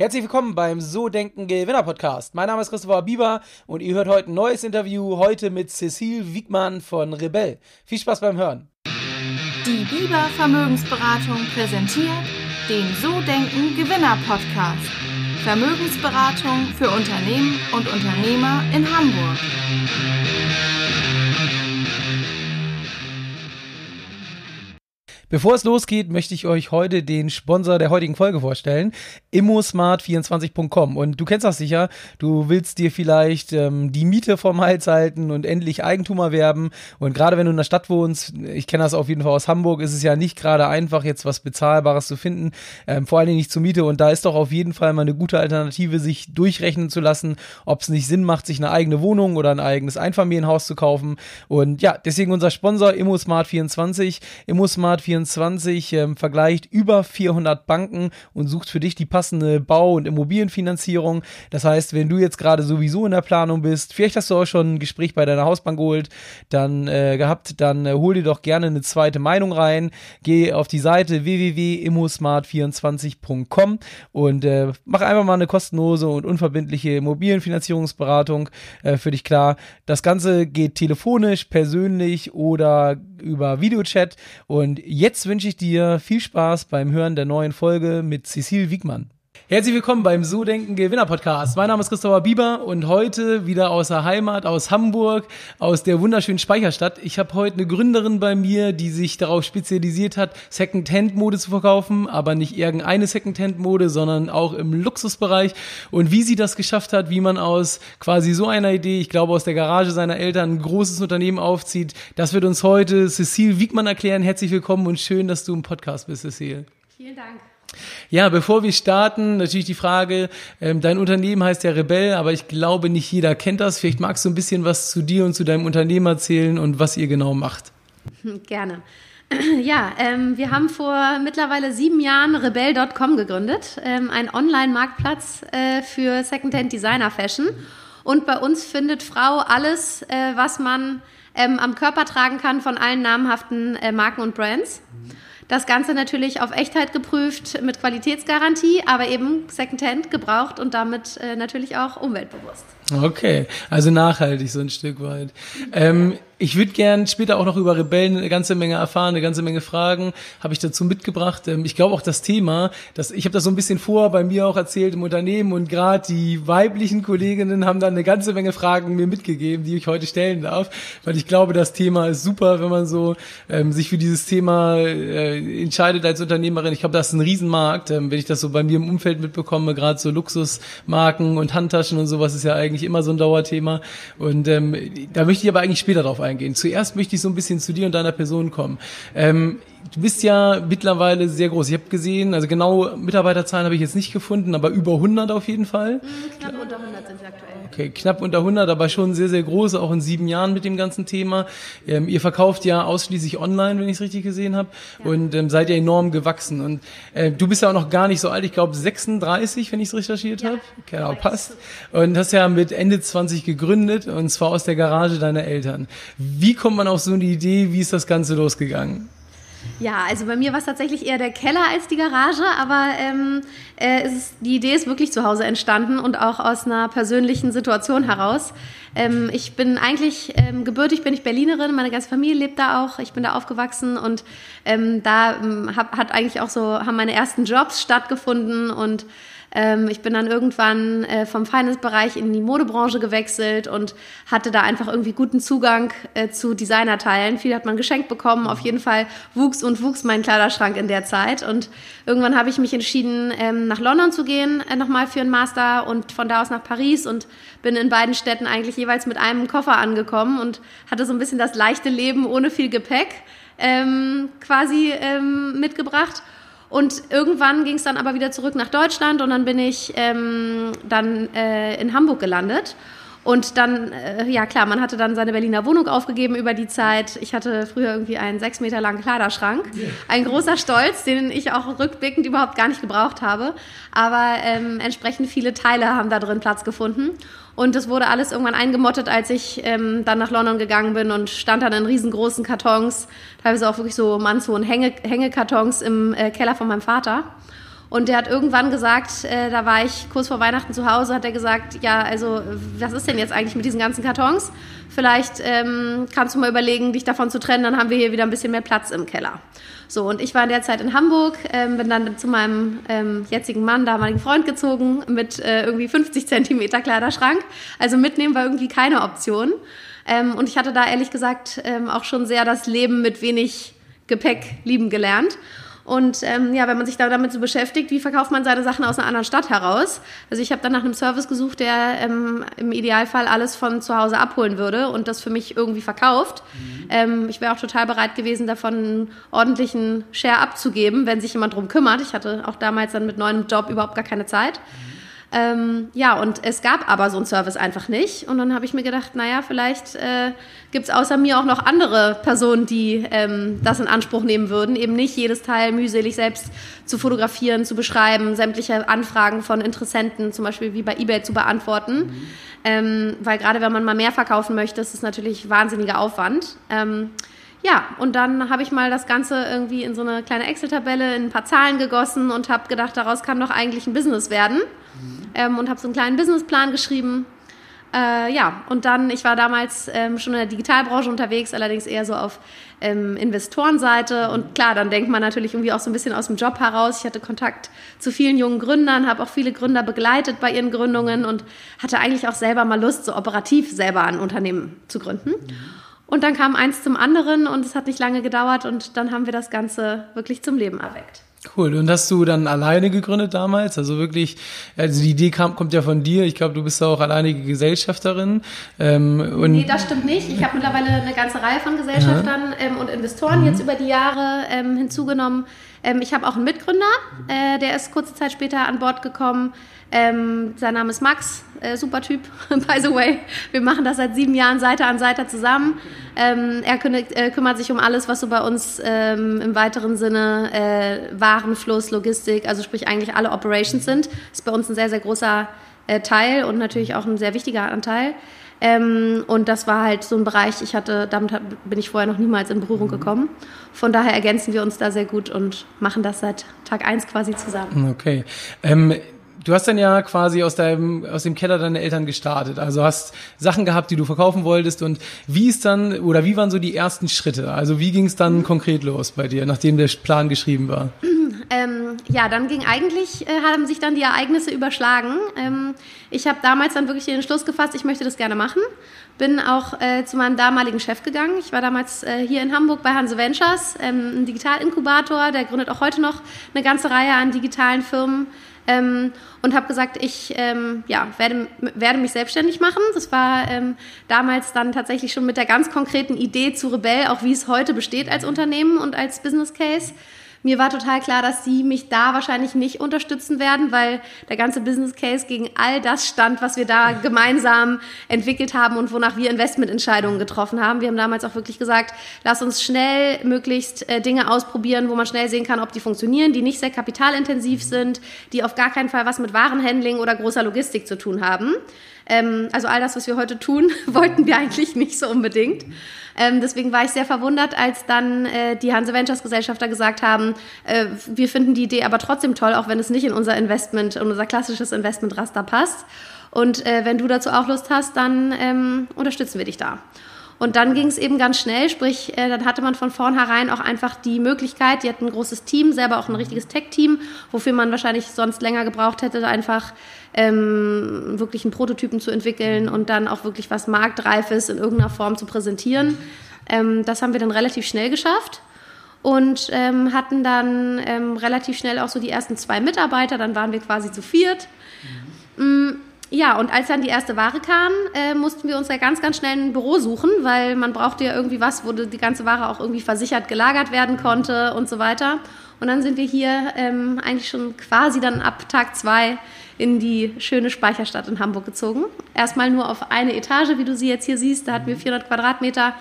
Herzlich willkommen beim So Denken Gewinner Podcast. Mein Name ist Christopher Bieber und ihr hört heute ein neues Interview, heute mit Cecile Wiegmann von Rebell. Viel Spaß beim Hören. Die Bieber Vermögensberatung präsentiert den So Denken Gewinner Podcast. Vermögensberatung für Unternehmen und Unternehmer in Hamburg. Bevor es losgeht, möchte ich euch heute den Sponsor der heutigen Folge vorstellen, immosmart24.com. Und du kennst das sicher, du willst dir vielleicht ähm, die Miete vom Hals halten und endlich Eigentum erwerben. Und gerade wenn du in der Stadt wohnst, ich kenne das auf jeden Fall aus Hamburg, ist es ja nicht gerade einfach, jetzt was Bezahlbares zu finden, ähm, vor allen Dingen nicht zur Miete. Und da ist doch auf jeden Fall mal eine gute Alternative, sich durchrechnen zu lassen, ob es nicht Sinn macht, sich eine eigene Wohnung oder ein eigenes Einfamilienhaus zu kaufen. Und ja, deswegen unser Sponsor immosmart24, immosmart24 24 ähm, vergleicht über 400 Banken und sucht für dich die passende Bau- und Immobilienfinanzierung. Das heißt, wenn du jetzt gerade sowieso in der Planung bist, vielleicht hast du auch schon ein Gespräch bei deiner Hausbank geholt, dann äh, gehabt, dann äh, hol dir doch gerne eine zweite Meinung rein. Geh auf die Seite www.immosmart24.com und äh, mach einfach mal eine kostenlose und unverbindliche Immobilienfinanzierungsberatung für dich klar. Das Ganze geht telefonisch, persönlich oder über Videochat und jetzt jetzt wünsche ich dir viel Spaß beim Hören der neuen Folge mit Cecile Wiegmann. Herzlich willkommen beim So Denken Gewinner Podcast. Mein Name ist Christopher Bieber und heute wieder aus der Heimat, aus Hamburg, aus der wunderschönen Speicherstadt. Ich habe heute eine Gründerin bei mir, die sich darauf spezialisiert hat, Second-Hand-Mode zu verkaufen, aber nicht irgendeine Second-Hand-Mode, sondern auch im Luxusbereich. Und wie sie das geschafft hat, wie man aus quasi so einer Idee, ich glaube aus der Garage seiner Eltern, ein großes Unternehmen aufzieht, das wird uns heute Cecile Wiegmann erklären. Herzlich willkommen und schön, dass du im Podcast bist, Cecile. Vielen Dank. Ja, bevor wir starten, natürlich die Frage, ähm, dein Unternehmen heißt ja Rebell, aber ich glaube, nicht jeder kennt das. Vielleicht magst du ein bisschen was zu dir und zu deinem Unternehmen erzählen und was ihr genau macht. Gerne. Ja, ähm, wir haben vor mittlerweile sieben Jahren Rebell.com gegründet, ähm, ein Online-Marktplatz äh, für Secondhand Designer Fashion. Und bei uns findet Frau alles, äh, was man ähm, am Körper tragen kann von allen namhaften äh, Marken und Brands. Das Ganze natürlich auf Echtheit geprüft mit Qualitätsgarantie, aber eben Secondhand gebraucht und damit äh, natürlich auch umweltbewusst. Okay, also nachhaltig so ein Stück weit. Ähm, ich würde gern später auch noch über Rebellen eine ganze Menge erfahren, eine ganze Menge Fragen habe ich dazu mitgebracht. Ähm, ich glaube auch das Thema, das, ich habe das so ein bisschen vor bei mir auch erzählt im Unternehmen und gerade die weiblichen Kolleginnen haben dann eine ganze Menge Fragen mir mitgegeben, die ich heute stellen darf, weil ich glaube, das Thema ist super, wenn man so ähm, sich für dieses Thema äh, entscheidet als Unternehmerin. Ich glaube, das ist ein Riesenmarkt, ähm, wenn ich das so bei mir im Umfeld mitbekomme, gerade so Luxusmarken und Handtaschen und sowas ist ja eigentlich immer so ein Dauerthema und ähm, da möchte ich aber eigentlich später drauf eingehen eingehen. Zuerst möchte ich so ein bisschen zu dir und deiner Person kommen. Ähm, du bist ja mittlerweile sehr groß. Ich habe gesehen, also genau Mitarbeiterzahlen habe ich jetzt nicht gefunden, aber über 100 auf jeden Fall. Mhm, knapp unter 100 sind wir aktuell. Okay, knapp unter 100, aber schon sehr, sehr groß, auch in sieben Jahren mit dem ganzen Thema. Ähm, ihr verkauft ja ausschließlich online, wenn ich es richtig gesehen habe, ja. und ähm, seid ja enorm gewachsen. Und äh, du bist ja auch noch gar nicht so alt, ich glaube 36, wenn ich es recherchiert ja. habe. Genau, passt. Und hast ja mit Ende 20 gegründet, und zwar aus der Garage deiner Eltern. Wie kommt man auf so eine Idee? Wie ist das Ganze losgegangen? Ja, also bei mir war es tatsächlich eher der Keller als die Garage, aber ähm, äh, ist, die Idee ist wirklich zu Hause entstanden und auch aus einer persönlichen Situation heraus. Ähm, ich bin eigentlich ähm, gebürtig, bin ich Berlinerin, meine ganze Familie lebt da auch, ich bin da aufgewachsen und ähm, da ähm, hab, hat eigentlich auch so, haben meine ersten Jobs stattgefunden und ähm, ich bin dann irgendwann äh, vom Finance-Bereich in die Modebranche gewechselt und hatte da einfach irgendwie guten Zugang äh, zu Designerteilen. Viel hat man geschenkt bekommen. Auf jeden Fall wuchs und wuchs mein Kleiderschrank in der Zeit. Und irgendwann habe ich mich entschieden, ähm, nach London zu gehen, äh, nochmal für einen Master und von da aus nach Paris und bin in beiden Städten eigentlich jeweils mit einem Koffer angekommen und hatte so ein bisschen das leichte Leben ohne viel Gepäck ähm, quasi ähm, mitgebracht und irgendwann ging es dann aber wieder zurück nach Deutschland und dann bin ich ähm, dann äh, in Hamburg gelandet. Und dann, äh, ja klar, man hatte dann seine Berliner Wohnung aufgegeben über die Zeit. Ich hatte früher irgendwie einen sechs Meter langen Kleiderschrank. Ein großer Stolz, den ich auch rückblickend überhaupt gar nicht gebraucht habe. Aber ähm, entsprechend viele Teile haben da drin Platz gefunden. Und das wurde alles irgendwann eingemottet, als ich ähm, dann nach London gegangen bin und stand dann in riesengroßen Kartons, teilweise auch wirklich so mannshohen Hänge Hängekartons im äh, Keller von meinem Vater. Und der hat irgendwann gesagt, äh, da war ich kurz vor Weihnachten zu Hause, hat er gesagt, ja, also was ist denn jetzt eigentlich mit diesen ganzen Kartons? Vielleicht ähm, kannst du mal überlegen, dich davon zu trennen, dann haben wir hier wieder ein bisschen mehr Platz im Keller. So, und ich war in der Zeit in Hamburg, ähm, bin dann zu meinem ähm, jetzigen Mann, damaligen Freund gezogen, mit äh, irgendwie 50 Zentimeter Kleiderschrank. Also mitnehmen war irgendwie keine Option. Ähm, und ich hatte da ehrlich gesagt ähm, auch schon sehr das Leben mit wenig Gepäck lieben gelernt. Und ähm, ja, wenn man sich da damit so beschäftigt, wie verkauft man seine Sachen aus einer anderen Stadt heraus? Also ich habe dann nach einem Service gesucht, der ähm, im Idealfall alles von zu Hause abholen würde und das für mich irgendwie verkauft. Mhm. Ähm, ich wäre auch total bereit gewesen, davon einen ordentlichen Share abzugeben, wenn sich jemand drum kümmert. Ich hatte auch damals dann mit neuem Job überhaupt gar keine Zeit. Mhm. Ähm, ja, und es gab aber so einen Service einfach nicht. Und dann habe ich mir gedacht, naja, vielleicht äh, gibt es außer mir auch noch andere Personen, die ähm, das in Anspruch nehmen würden. Eben nicht jedes Teil mühselig selbst zu fotografieren, zu beschreiben, sämtliche Anfragen von Interessenten, zum Beispiel wie bei eBay, zu beantworten. Mhm. Ähm, weil gerade wenn man mal mehr verkaufen möchte, ist es natürlich wahnsinniger Aufwand. Ähm, ja, und dann habe ich mal das Ganze irgendwie in so eine kleine Excel-Tabelle in ein paar Zahlen gegossen und habe gedacht, daraus kann doch eigentlich ein Business werden ähm, und habe so einen kleinen Businessplan geschrieben. Äh, ja, und dann, ich war damals ähm, schon in der Digitalbranche unterwegs, allerdings eher so auf ähm, Investorenseite. Und klar, dann denkt man natürlich irgendwie auch so ein bisschen aus dem Job heraus. Ich hatte Kontakt zu vielen jungen Gründern, habe auch viele Gründer begleitet bei ihren Gründungen und hatte eigentlich auch selber mal Lust, so operativ selber ein Unternehmen zu gründen. Und dann kam eins zum anderen und es hat nicht lange gedauert und dann haben wir das Ganze wirklich zum Leben erweckt. Cool. Und hast du dann alleine gegründet damals? Also wirklich, also die Idee kam, kommt ja von dir. Ich glaube, du bist auch alleinige Gesellschafterin. Ähm, und nee, das stimmt nicht. Ich habe mittlerweile eine ganze Reihe von Gesellschaftern ja. ähm, und Investoren mhm. jetzt über die Jahre ähm, hinzugenommen. Ähm, ich habe auch einen Mitgründer, äh, der ist kurze Zeit später an Bord gekommen. Ähm, sein Name ist Max, äh, super Typ, by the way. Wir machen das seit sieben Jahren Seite an Seite zusammen. Ähm, er kümmert, äh, kümmert, sich um alles, was so bei uns im weiteren Sinne äh, Warenfluss, Logistik, also sprich eigentlich alle Operations sind. Das ist bei uns ein sehr, sehr großer äh, Teil und natürlich auch ein sehr wichtiger Anteil. Ähm, und das war halt so ein Bereich, ich hatte, damit bin ich vorher noch niemals in Berührung mhm. gekommen. Von daher ergänzen wir uns da sehr gut und machen das seit Tag eins quasi zusammen. Okay. Ähm, du hast dann ja quasi aus deinem aus dem Keller deiner Eltern gestartet. Also hast Sachen gehabt, die du verkaufen wolltest und wie ist dann oder wie waren so die ersten Schritte? Also wie ging es dann mhm. konkret los bei dir, nachdem der Plan geschrieben war? Ähm, ja, dann ging eigentlich, äh, haben sich dann die Ereignisse überschlagen. Ähm, ich habe damals dann wirklich den Entschluss gefasst, ich möchte das gerne machen. Bin auch äh, zu meinem damaligen Chef gegangen. Ich war damals äh, hier in Hamburg bei Hanse Ventures, ähm, ein Digitalinkubator. Der gründet auch heute noch eine ganze Reihe an digitalen Firmen ähm, und habe gesagt, ich ähm, ja, werde, werde mich selbstständig machen. Das war ähm, damals dann tatsächlich schon mit der ganz konkreten Idee zu Rebell, auch wie es heute besteht als Unternehmen und als Business Case mir war total klar, dass sie mich da wahrscheinlich nicht unterstützen werden, weil der ganze Business Case gegen all das stand, was wir da gemeinsam entwickelt haben und wonach wir Investmententscheidungen getroffen haben. Wir haben damals auch wirklich gesagt, lass uns schnell möglichst äh, Dinge ausprobieren, wo man schnell sehen kann, ob die funktionieren, die nicht sehr kapitalintensiv sind, die auf gar keinen Fall was mit Warenhandling oder großer Logistik zu tun haben. Ähm, also all das, was wir heute tun, wollten wir eigentlich nicht so unbedingt. Ähm, deswegen war ich sehr verwundert, als dann äh, die Hanse Ventures Gesellschafter gesagt haben, äh, wir finden die Idee aber trotzdem toll, auch wenn es nicht in unser Investment, in unser klassisches Investmentraster passt. Und äh, wenn du dazu auch Lust hast, dann ähm, unterstützen wir dich da. Und dann ging es eben ganz schnell, sprich, äh, dann hatte man von vornherein auch einfach die Möglichkeit, die hatten ein großes Team, selber auch ein richtiges Tech-Team, wofür man wahrscheinlich sonst länger gebraucht hätte, einfach ähm, wirklich einen Prototypen zu entwickeln und dann auch wirklich was Marktreifes in irgendeiner Form zu präsentieren. Ähm, das haben wir dann relativ schnell geschafft und ähm, hatten dann ähm, relativ schnell auch so die ersten zwei Mitarbeiter, dann waren wir quasi zu viert. Mhm. Ja, und als dann die erste Ware kam, äh, mussten wir uns ja ganz, ganz schnell ein Büro suchen, weil man brauchte ja irgendwie was, wo die ganze Ware auch irgendwie versichert gelagert werden konnte und so weiter. Und dann sind wir hier ähm, eigentlich schon quasi dann ab Tag zwei in die schöne Speicherstadt in Hamburg gezogen. Erstmal nur auf eine Etage, wie du sie jetzt hier siehst. Da hatten wir 400 Quadratmeter.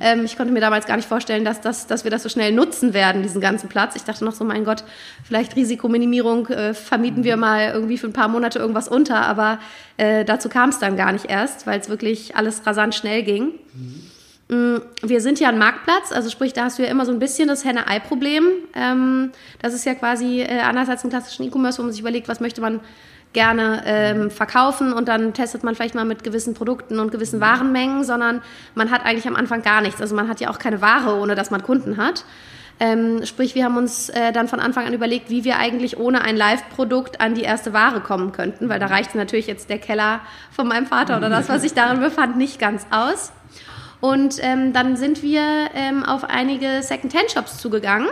Ähm, ich konnte mir damals gar nicht vorstellen, dass, das, dass wir das so schnell nutzen werden, diesen ganzen Platz. Ich dachte noch so, mein Gott, vielleicht Risikominimierung, äh, vermieten wir mal irgendwie für ein paar Monate irgendwas unter. Aber äh, dazu kam es dann gar nicht erst, weil es wirklich alles rasant schnell ging. Mm, wir sind ja ein Marktplatz, also sprich, da hast du ja immer so ein bisschen das Henne-Ei-Problem. Ähm, das ist ja quasi äh, anders als im klassischen E-Commerce, wo man sich überlegt, was möchte man gerne ähm, verkaufen und dann testet man vielleicht mal mit gewissen Produkten und gewissen Warenmengen, sondern man hat eigentlich am Anfang gar nichts. Also man hat ja auch keine Ware, ohne dass man Kunden hat. Ähm, sprich, wir haben uns äh, dann von Anfang an überlegt, wie wir eigentlich ohne ein Live-Produkt an die erste Ware kommen könnten, weil da reicht natürlich jetzt der Keller von meinem Vater oder das, was sich darin befand, nicht ganz aus. Und ähm, dann sind wir ähm, auf einige Second-Hand-Shops zugegangen,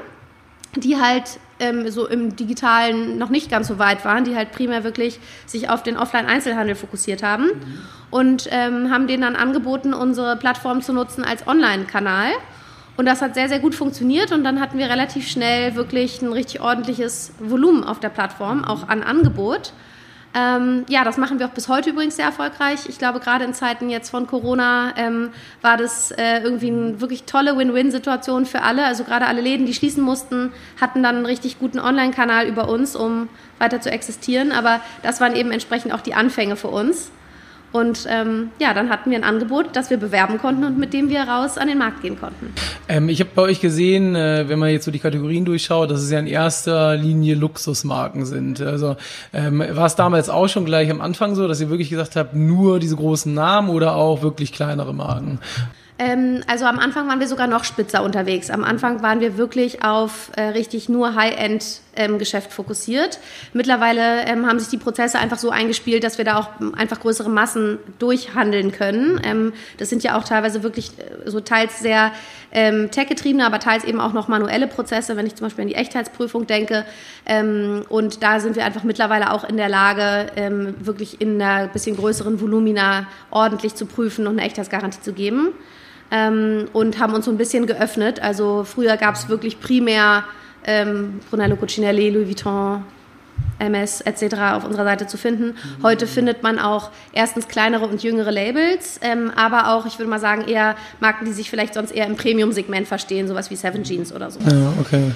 die halt ähm, so im Digitalen noch nicht ganz so weit waren, die halt primär wirklich sich auf den Offline-Einzelhandel fokussiert haben mhm. und ähm, haben denen dann angeboten, unsere Plattform zu nutzen als Online-Kanal. Und das hat sehr, sehr gut funktioniert und dann hatten wir relativ schnell wirklich ein richtig ordentliches Volumen auf der Plattform, auch an Angebot. Ähm, ja, das machen wir auch bis heute übrigens sehr erfolgreich. Ich glaube, gerade in Zeiten jetzt von Corona ähm, war das äh, irgendwie eine wirklich tolle Win-Win-Situation für alle. Also gerade alle Läden, die schließen mussten, hatten dann einen richtig guten Online-Kanal über uns, um weiter zu existieren. Aber das waren eben entsprechend auch die Anfänge für uns. Und ähm, ja, dann hatten wir ein Angebot, das wir bewerben konnten und mit dem wir raus an den Markt gehen konnten. Ähm, ich habe bei euch gesehen, äh, wenn man jetzt so die Kategorien durchschaut, dass es ja in erster Linie Luxusmarken sind. Also ähm, war es damals auch schon gleich am Anfang so, dass ihr wirklich gesagt habt, nur diese großen Namen oder auch wirklich kleinere Marken? Ähm, also am Anfang waren wir sogar noch spitzer unterwegs. Am Anfang waren wir wirklich auf äh, richtig nur High-End-Geschäft ähm, fokussiert. Mittlerweile ähm, haben sich die Prozesse einfach so eingespielt, dass wir da auch einfach größere Massen durchhandeln können. Ähm, das sind ja auch teilweise wirklich äh, so teils sehr ähm, tech-getriebene, aber teils eben auch noch manuelle Prozesse, wenn ich zum Beispiel an die Echtheitsprüfung denke. Ähm, und da sind wir einfach mittlerweile auch in der Lage, wirklich in einer bisschen größeren Volumina ordentlich zu prüfen und eine Echtheitsgarantie zu geben ähm, und haben uns so ein bisschen geöffnet. Also früher gab es wirklich primär ähm, Brunello Cucinelli, Louis Vuitton, MS etc. auf unserer Seite zu finden. Heute findet man auch erstens kleinere und jüngere Labels, ähm, aber auch, ich würde mal sagen, eher Marken, die sich vielleicht sonst eher im Premium-Segment verstehen, sowas wie Seven Jeans oder so. Ja, okay.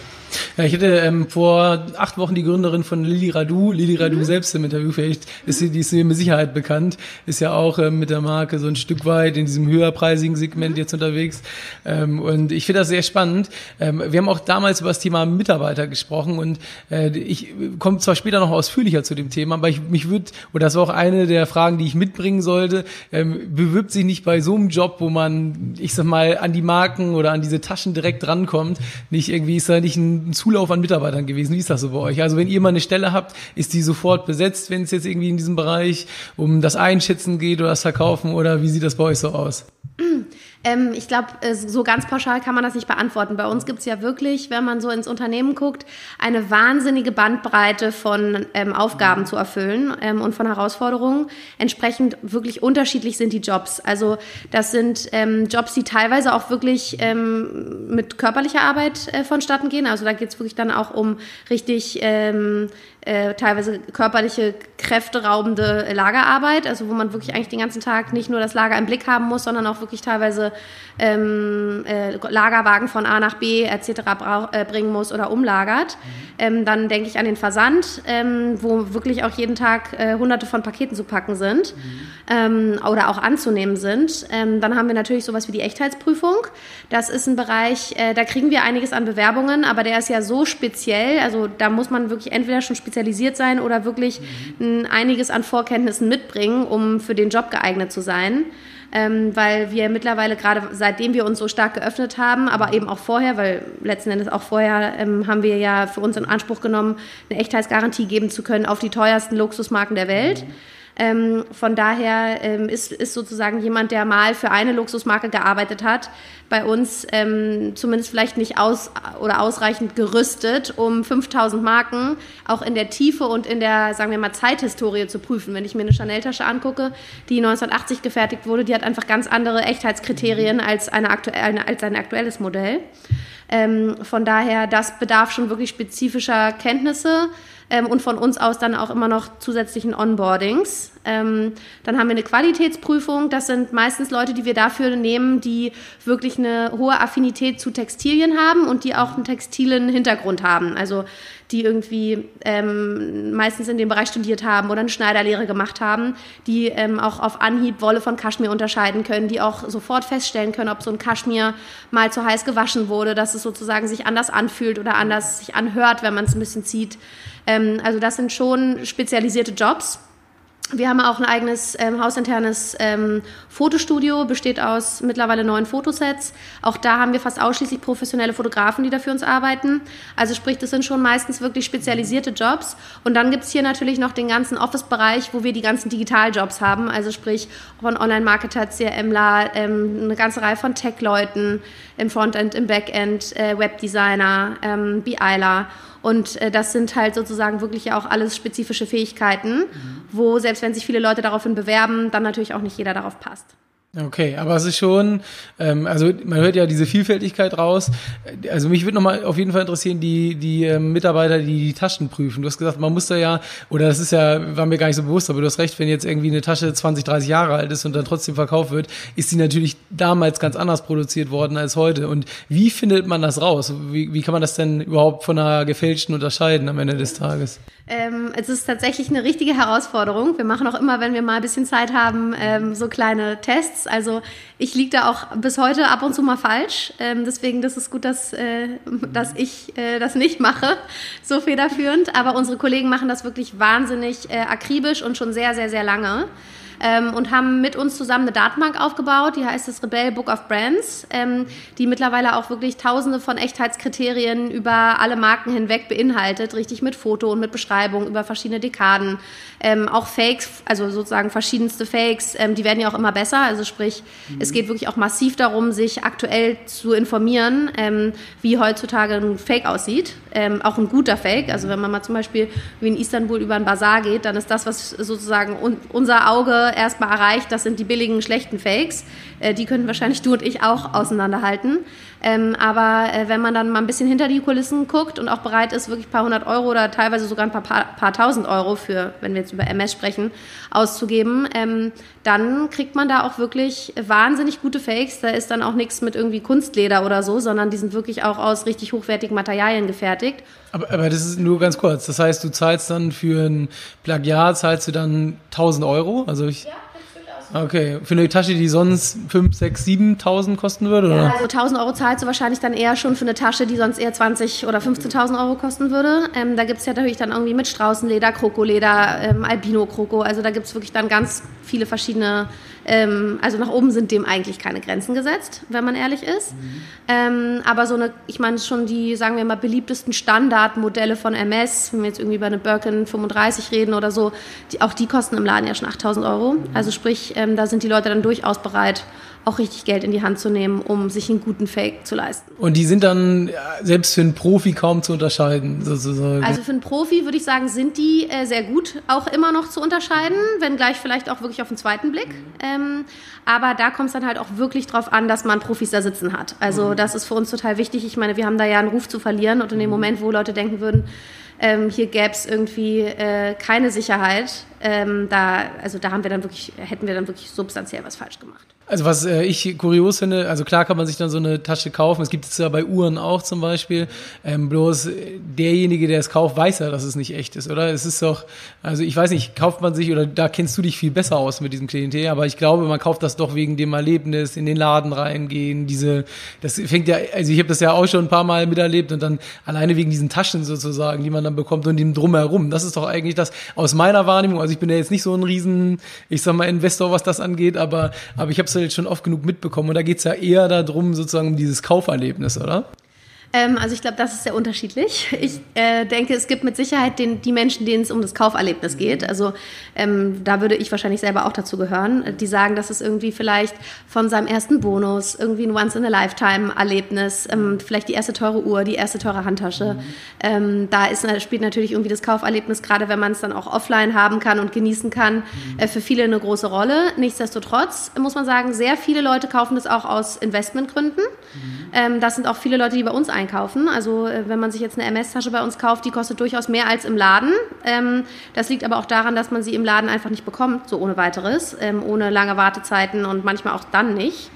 Ja, ich hatte ähm, vor acht Wochen die Gründerin von Lili Radu, Lili Radu mhm. selbst im Interview, vielleicht ist sie, die ist mit Sicherheit bekannt, ist ja auch ähm, mit der Marke so ein Stück weit in diesem höherpreisigen Segment mhm. jetzt unterwegs. Ähm, und ich finde das sehr spannend. Ähm, wir haben auch damals über das Thema Mitarbeiter gesprochen und äh, ich komme zwar später noch ausführlicher zu dem Thema, aber ich mich würde, oder das war auch eine der Fragen, die ich mitbringen sollte, ähm, bewirbt sich nicht bei so einem Job, wo man, ich sag mal, an die Marken oder an diese Taschen direkt rankommt, nicht irgendwie ist da nicht ein Zulauf an Mitarbeitern gewesen. Wie ist das so bei euch? Also wenn ihr mal eine Stelle habt, ist die sofort besetzt, wenn es jetzt irgendwie in diesem Bereich um das Einschätzen geht oder das Verkaufen oder wie sieht das bei euch so aus? Ähm, ich glaube, äh, so ganz pauschal kann man das nicht beantworten. Bei uns gibt es ja wirklich, wenn man so ins Unternehmen guckt, eine wahnsinnige Bandbreite von ähm, Aufgaben zu erfüllen ähm, und von Herausforderungen. Entsprechend wirklich unterschiedlich sind die Jobs. Also das sind ähm, Jobs, die teilweise auch wirklich ähm, mit körperlicher Arbeit äh, vonstatten gehen. Also da geht es wirklich dann auch um richtig ähm, äh, teilweise körperliche, kräfteraubende Lagerarbeit, also wo man wirklich eigentlich den ganzen Tag nicht nur das Lager im Blick haben muss, sondern auch wirklich teilweise ähm, äh, Lagerwagen von A nach B etc. Brauch, äh, bringen muss oder umlagert. Mhm. Ähm, dann denke ich an den Versand, ähm, wo wirklich auch jeden Tag äh, hunderte von Paketen zu packen sind mhm. Ähm, oder auch anzunehmen sind. Ähm, dann haben wir natürlich sowas wie die Echtheitsprüfung. Das ist ein Bereich, äh, da kriegen wir einiges an Bewerbungen, aber der ist ja so speziell, also da muss man wirklich entweder schon spezialisiert sein oder wirklich mhm. einiges an Vorkenntnissen mitbringen, um für den Job geeignet zu sein ähm, weil wir mittlerweile gerade seitdem wir uns so stark geöffnet haben, aber eben auch vorher, weil letzten Endes auch vorher ähm, haben wir ja für uns in Anspruch genommen, eine Echtheitsgarantie geben zu können auf die teuersten Luxusmarken der Welt. Mhm. Ähm, von daher ähm, ist, ist sozusagen jemand, der mal für eine Luxusmarke gearbeitet hat, bei uns ähm, zumindest vielleicht nicht aus oder ausreichend gerüstet, um 5000 Marken auch in der Tiefe und in der, sagen wir mal, Zeithistorie zu prüfen. Wenn ich mir eine Chanel-Tasche angucke, die 1980 gefertigt wurde, die hat einfach ganz andere Echtheitskriterien als, eine aktuell, als ein aktuelles Modell. Ähm, von daher, das bedarf schon wirklich spezifischer Kenntnisse ähm, und von uns aus dann auch immer noch zusätzlichen Onboardings. Ähm, dann haben wir eine Qualitätsprüfung. Das sind meistens Leute, die wir dafür nehmen, die wirklich eine hohe Affinität zu Textilien haben und die auch einen textilen Hintergrund haben. Also die irgendwie ähm, meistens in dem Bereich studiert haben oder eine Schneiderlehre gemacht haben, die ähm, auch auf Anhieb Wolle von Kaschmir unterscheiden können, die auch sofort feststellen können, ob so ein Kaschmir mal zu heiß gewaschen wurde, dass es sozusagen sich anders anfühlt oder anders sich anhört, wenn man es ein bisschen zieht. Ähm, also das sind schon spezialisierte Jobs wir haben auch ein eigenes ähm, hausinternes ähm, Fotostudio, besteht aus mittlerweile neun Fotosets. Auch da haben wir fast ausschließlich professionelle Fotografen, die da für uns arbeiten. Also sprich, das sind schon meistens wirklich spezialisierte Jobs. Und dann gibt's hier natürlich noch den ganzen Office-Bereich, wo wir die ganzen Digitaljobs haben. Also sprich von Online-Marketer, CRMler, ähm, eine ganze Reihe von Tech-Leuten im Frontend, im Backend, äh, Webdesigner, ähm, BIler. Und äh, das sind halt sozusagen wirklich auch alles spezifische Fähigkeiten, mhm. wo selbst wenn sich viele Leute daraufhin bewerben, dann natürlich auch nicht jeder darauf passt. Okay, aber es ist schon, ähm, also man hört ja diese Vielfältigkeit raus. Also mich würde nochmal auf jeden Fall interessieren, die, die ähm, Mitarbeiter, die die Taschen prüfen. Du hast gesagt, man muss da ja, oder das ist ja, war mir gar nicht so bewusst, aber du hast recht, wenn jetzt irgendwie eine Tasche 20, 30 Jahre alt ist und dann trotzdem verkauft wird, ist sie natürlich damals ganz anders produziert worden als heute. Und wie findet man das raus? Wie, wie kann man das denn überhaupt von einer gefälschten unterscheiden am Ende des Tages? Ähm, es ist tatsächlich eine richtige Herausforderung. Wir machen auch immer, wenn wir mal ein bisschen Zeit haben, ähm, so kleine Tests. Also ich liege da auch bis heute ab und zu mal falsch. Ähm, deswegen das ist gut, dass, äh, dass ich äh, das nicht mache, so federführend. Aber unsere Kollegen machen das wirklich wahnsinnig äh, akribisch und schon sehr, sehr, sehr lange ähm, und haben mit uns zusammen eine Datenbank aufgebaut, die heißt das Rebell Book of Brands, ähm, die mittlerweile auch wirklich tausende von Echtheitskriterien über alle Marken hinweg beinhaltet, richtig mit Foto und mit Beschreibung über verschiedene Dekaden. Ähm, auch Fakes, also sozusagen verschiedenste Fakes, ähm, die werden ja auch immer besser. Also sprich, mhm. es geht wirklich auch massiv darum, sich aktuell zu informieren, ähm, wie heutzutage ein Fake aussieht. Ähm, auch ein guter Fake. Also wenn man mal zum Beispiel wie in Istanbul über einen Bazar geht, dann ist das, was sozusagen un unser Auge erstmal erreicht, das sind die billigen, schlechten Fakes. Äh, die könnten wahrscheinlich du und ich auch auseinanderhalten. Ähm, aber äh, wenn man dann mal ein bisschen hinter die Kulissen guckt und auch bereit ist, wirklich ein paar hundert Euro oder teilweise sogar ein paar, paar, paar tausend Euro für, wenn wir jetzt über MS sprechen, auszugeben, ähm, dann kriegt man da auch wirklich wahnsinnig gute Fakes. Da ist dann auch nichts mit irgendwie Kunstleder oder so, sondern die sind wirklich auch aus richtig hochwertigen Materialien gefertigt. Aber, aber das ist nur ganz kurz. Das heißt, du zahlst dann für ein Plagiat, zahlst du dann 1000 Euro? Also ich. Ja Okay, für eine Tasche, die sonst 5, 6, 7.000 kosten würde? Oder? Ja, also 1.000 Euro zahlst du wahrscheinlich dann eher schon für eine Tasche, die sonst eher 20 oder 15.000 Euro kosten würde. Ähm, da gibt es ja natürlich dann irgendwie mit Straußenleder, Krokoleder, ähm, Albino-Kroko. Also da gibt es wirklich dann ganz viele verschiedene ähm, also nach oben sind dem eigentlich keine Grenzen gesetzt, wenn man ehrlich ist. Mhm. Ähm, aber so eine, ich meine schon die, sagen wir mal, beliebtesten Standardmodelle von MS, wenn wir jetzt irgendwie über eine Birkin 35 reden oder so, die, auch die kosten im Laden ja schon 8000 Euro. Mhm. Also sprich, ähm, da sind die Leute dann durchaus bereit, auch richtig Geld in die Hand zu nehmen, um sich einen guten Fake zu leisten. Und die sind dann selbst für einen Profi kaum zu unterscheiden, sozusagen. Also für einen Profi würde ich sagen, sind die äh, sehr gut auch immer noch zu unterscheiden, wenngleich vielleicht auch wirklich auf den zweiten Blick. Ähm, aber da kommt es dann halt auch wirklich drauf an, dass man Profis da sitzen hat. Also mhm. das ist für uns total wichtig. Ich meine, wir haben da ja einen Ruf zu verlieren und in dem mhm. Moment, wo Leute denken würden, ähm, hier gäbe es irgendwie äh, keine Sicherheit, ähm, da, also da haben wir dann wirklich, hätten wir dann wirklich substanziell was falsch gemacht. Also was äh, ich kurios finde, also klar kann man sich dann so eine Tasche kaufen. Es gibt es ja bei Uhren auch zum Beispiel. Ähm, bloß derjenige, der es kauft, weiß ja, dass es nicht echt ist, oder? Es ist doch, also ich weiß nicht, kauft man sich oder da kennst du dich viel besser aus mit diesem Klientel, aber ich glaube, man kauft das doch wegen dem Erlebnis, in den Laden reingehen, diese, das fängt ja, also ich habe das ja auch schon ein paar Mal miterlebt und dann alleine wegen diesen Taschen sozusagen, die man dann bekommt und dem drumherum. Das ist doch eigentlich das aus meiner Wahrnehmung. Also ich bin ja jetzt nicht so ein riesen, ich sag mal Investor, was das angeht, aber aber ich habe es halt schon oft genug mitbekommen. Und da geht es ja eher darum, sozusagen um dieses Kauferlebnis, oder? Ähm, also ich glaube, das ist sehr unterschiedlich. Ich äh, denke, es gibt mit Sicherheit den, die Menschen, denen es um das Kauferlebnis geht. Also ähm, da würde ich wahrscheinlich selber auch dazu gehören. Die sagen, dass es irgendwie vielleicht von seinem ersten Bonus, irgendwie ein Once-in-a-Lifetime-Erlebnis, ähm, vielleicht die erste teure Uhr, die erste teure Handtasche. Mhm. Ähm, da ist, spielt natürlich irgendwie das Kauferlebnis, gerade wenn man es dann auch offline haben kann und genießen kann, mhm. äh, für viele eine große Rolle. Nichtsdestotrotz muss man sagen, sehr viele Leute kaufen das auch aus Investmentgründen. Mhm. Ähm, das sind auch viele Leute, die bei uns einkaufen. Also äh, wenn man sich jetzt eine MS-Tasche bei uns kauft, die kostet durchaus mehr als im Laden. Ähm, das liegt aber auch daran, dass man sie im Laden einfach nicht bekommt, so ohne weiteres, ähm, ohne lange Wartezeiten und manchmal auch dann nicht.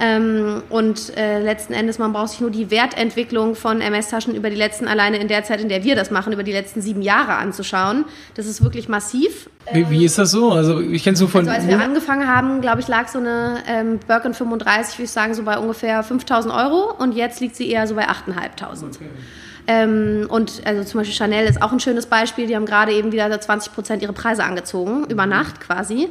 Ähm, und äh, letzten Endes, man braucht sich nur die Wertentwicklung von MS-Taschen über die letzten, alleine in der Zeit, in der wir das machen, über die letzten sieben Jahre anzuschauen. Das ist wirklich massiv. Wie, wie ist das so? Also ich kenne so von... Also als wir angefangen haben, glaube ich, lag so eine ähm, Birkin 35, würde ich sagen, so bei ungefähr 5.000 Euro und jetzt liegt sie eher so bei 8.500. Okay. Ähm, und also zum Beispiel Chanel ist auch ein schönes Beispiel. Die haben gerade eben wieder 20 Prozent ihre Preise angezogen, über Nacht quasi.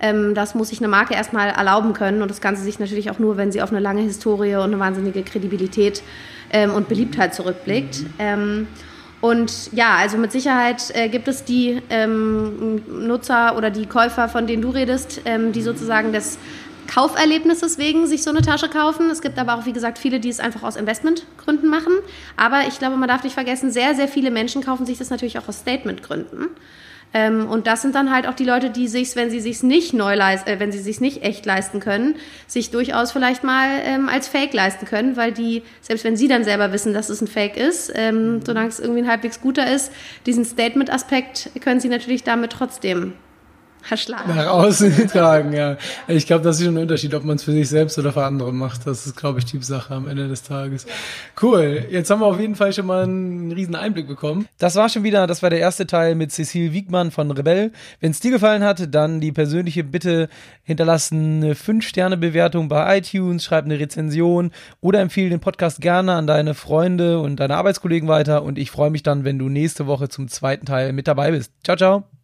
Ähm, das muss sich eine Marke erstmal erlauben können und das Ganze sich natürlich auch nur, wenn sie auf eine lange Historie und eine wahnsinnige Kredibilität ähm, und Beliebtheit zurückblickt. Ähm, und ja, also mit Sicherheit äh, gibt es die ähm, Nutzer oder die Käufer, von denen du redest, ähm, die sozusagen des Kauferlebnisses wegen sich so eine Tasche kaufen. Es gibt aber auch, wie gesagt, viele, die es einfach aus Investmentgründen machen. Aber ich glaube, man darf nicht vergessen, sehr, sehr viele Menschen kaufen sich das natürlich auch aus Statementgründen. Ähm, und das sind dann halt auch die Leute, die sich, wenn sie sich nicht neu leisten, äh, wenn sie sich nicht echt leisten können, sich durchaus vielleicht mal ähm, als Fake leisten können, weil die, selbst wenn sie dann selber wissen, dass es ein Fake ist, ähm, solange es irgendwie ein halbwegs guter ist, diesen Statement-Aspekt können sie natürlich damit trotzdem erschlagen. Nach außen tragen, ja. Ich glaube, das ist schon ein Unterschied, ob man es für sich selbst oder für andere macht. Das ist, glaube ich, die Sache am Ende des Tages. Cool. Jetzt haben wir auf jeden Fall schon mal einen riesen Einblick bekommen. Das war schon wieder, das war der erste Teil mit Cecile Wiegmann von Rebell. Wenn es dir gefallen hat, dann die persönliche Bitte hinterlassen eine 5-Sterne-Bewertung bei iTunes, schreib eine Rezension oder empfehle den Podcast gerne an deine Freunde und deine Arbeitskollegen weiter. Und ich freue mich dann, wenn du nächste Woche zum zweiten Teil mit dabei bist. Ciao, ciao.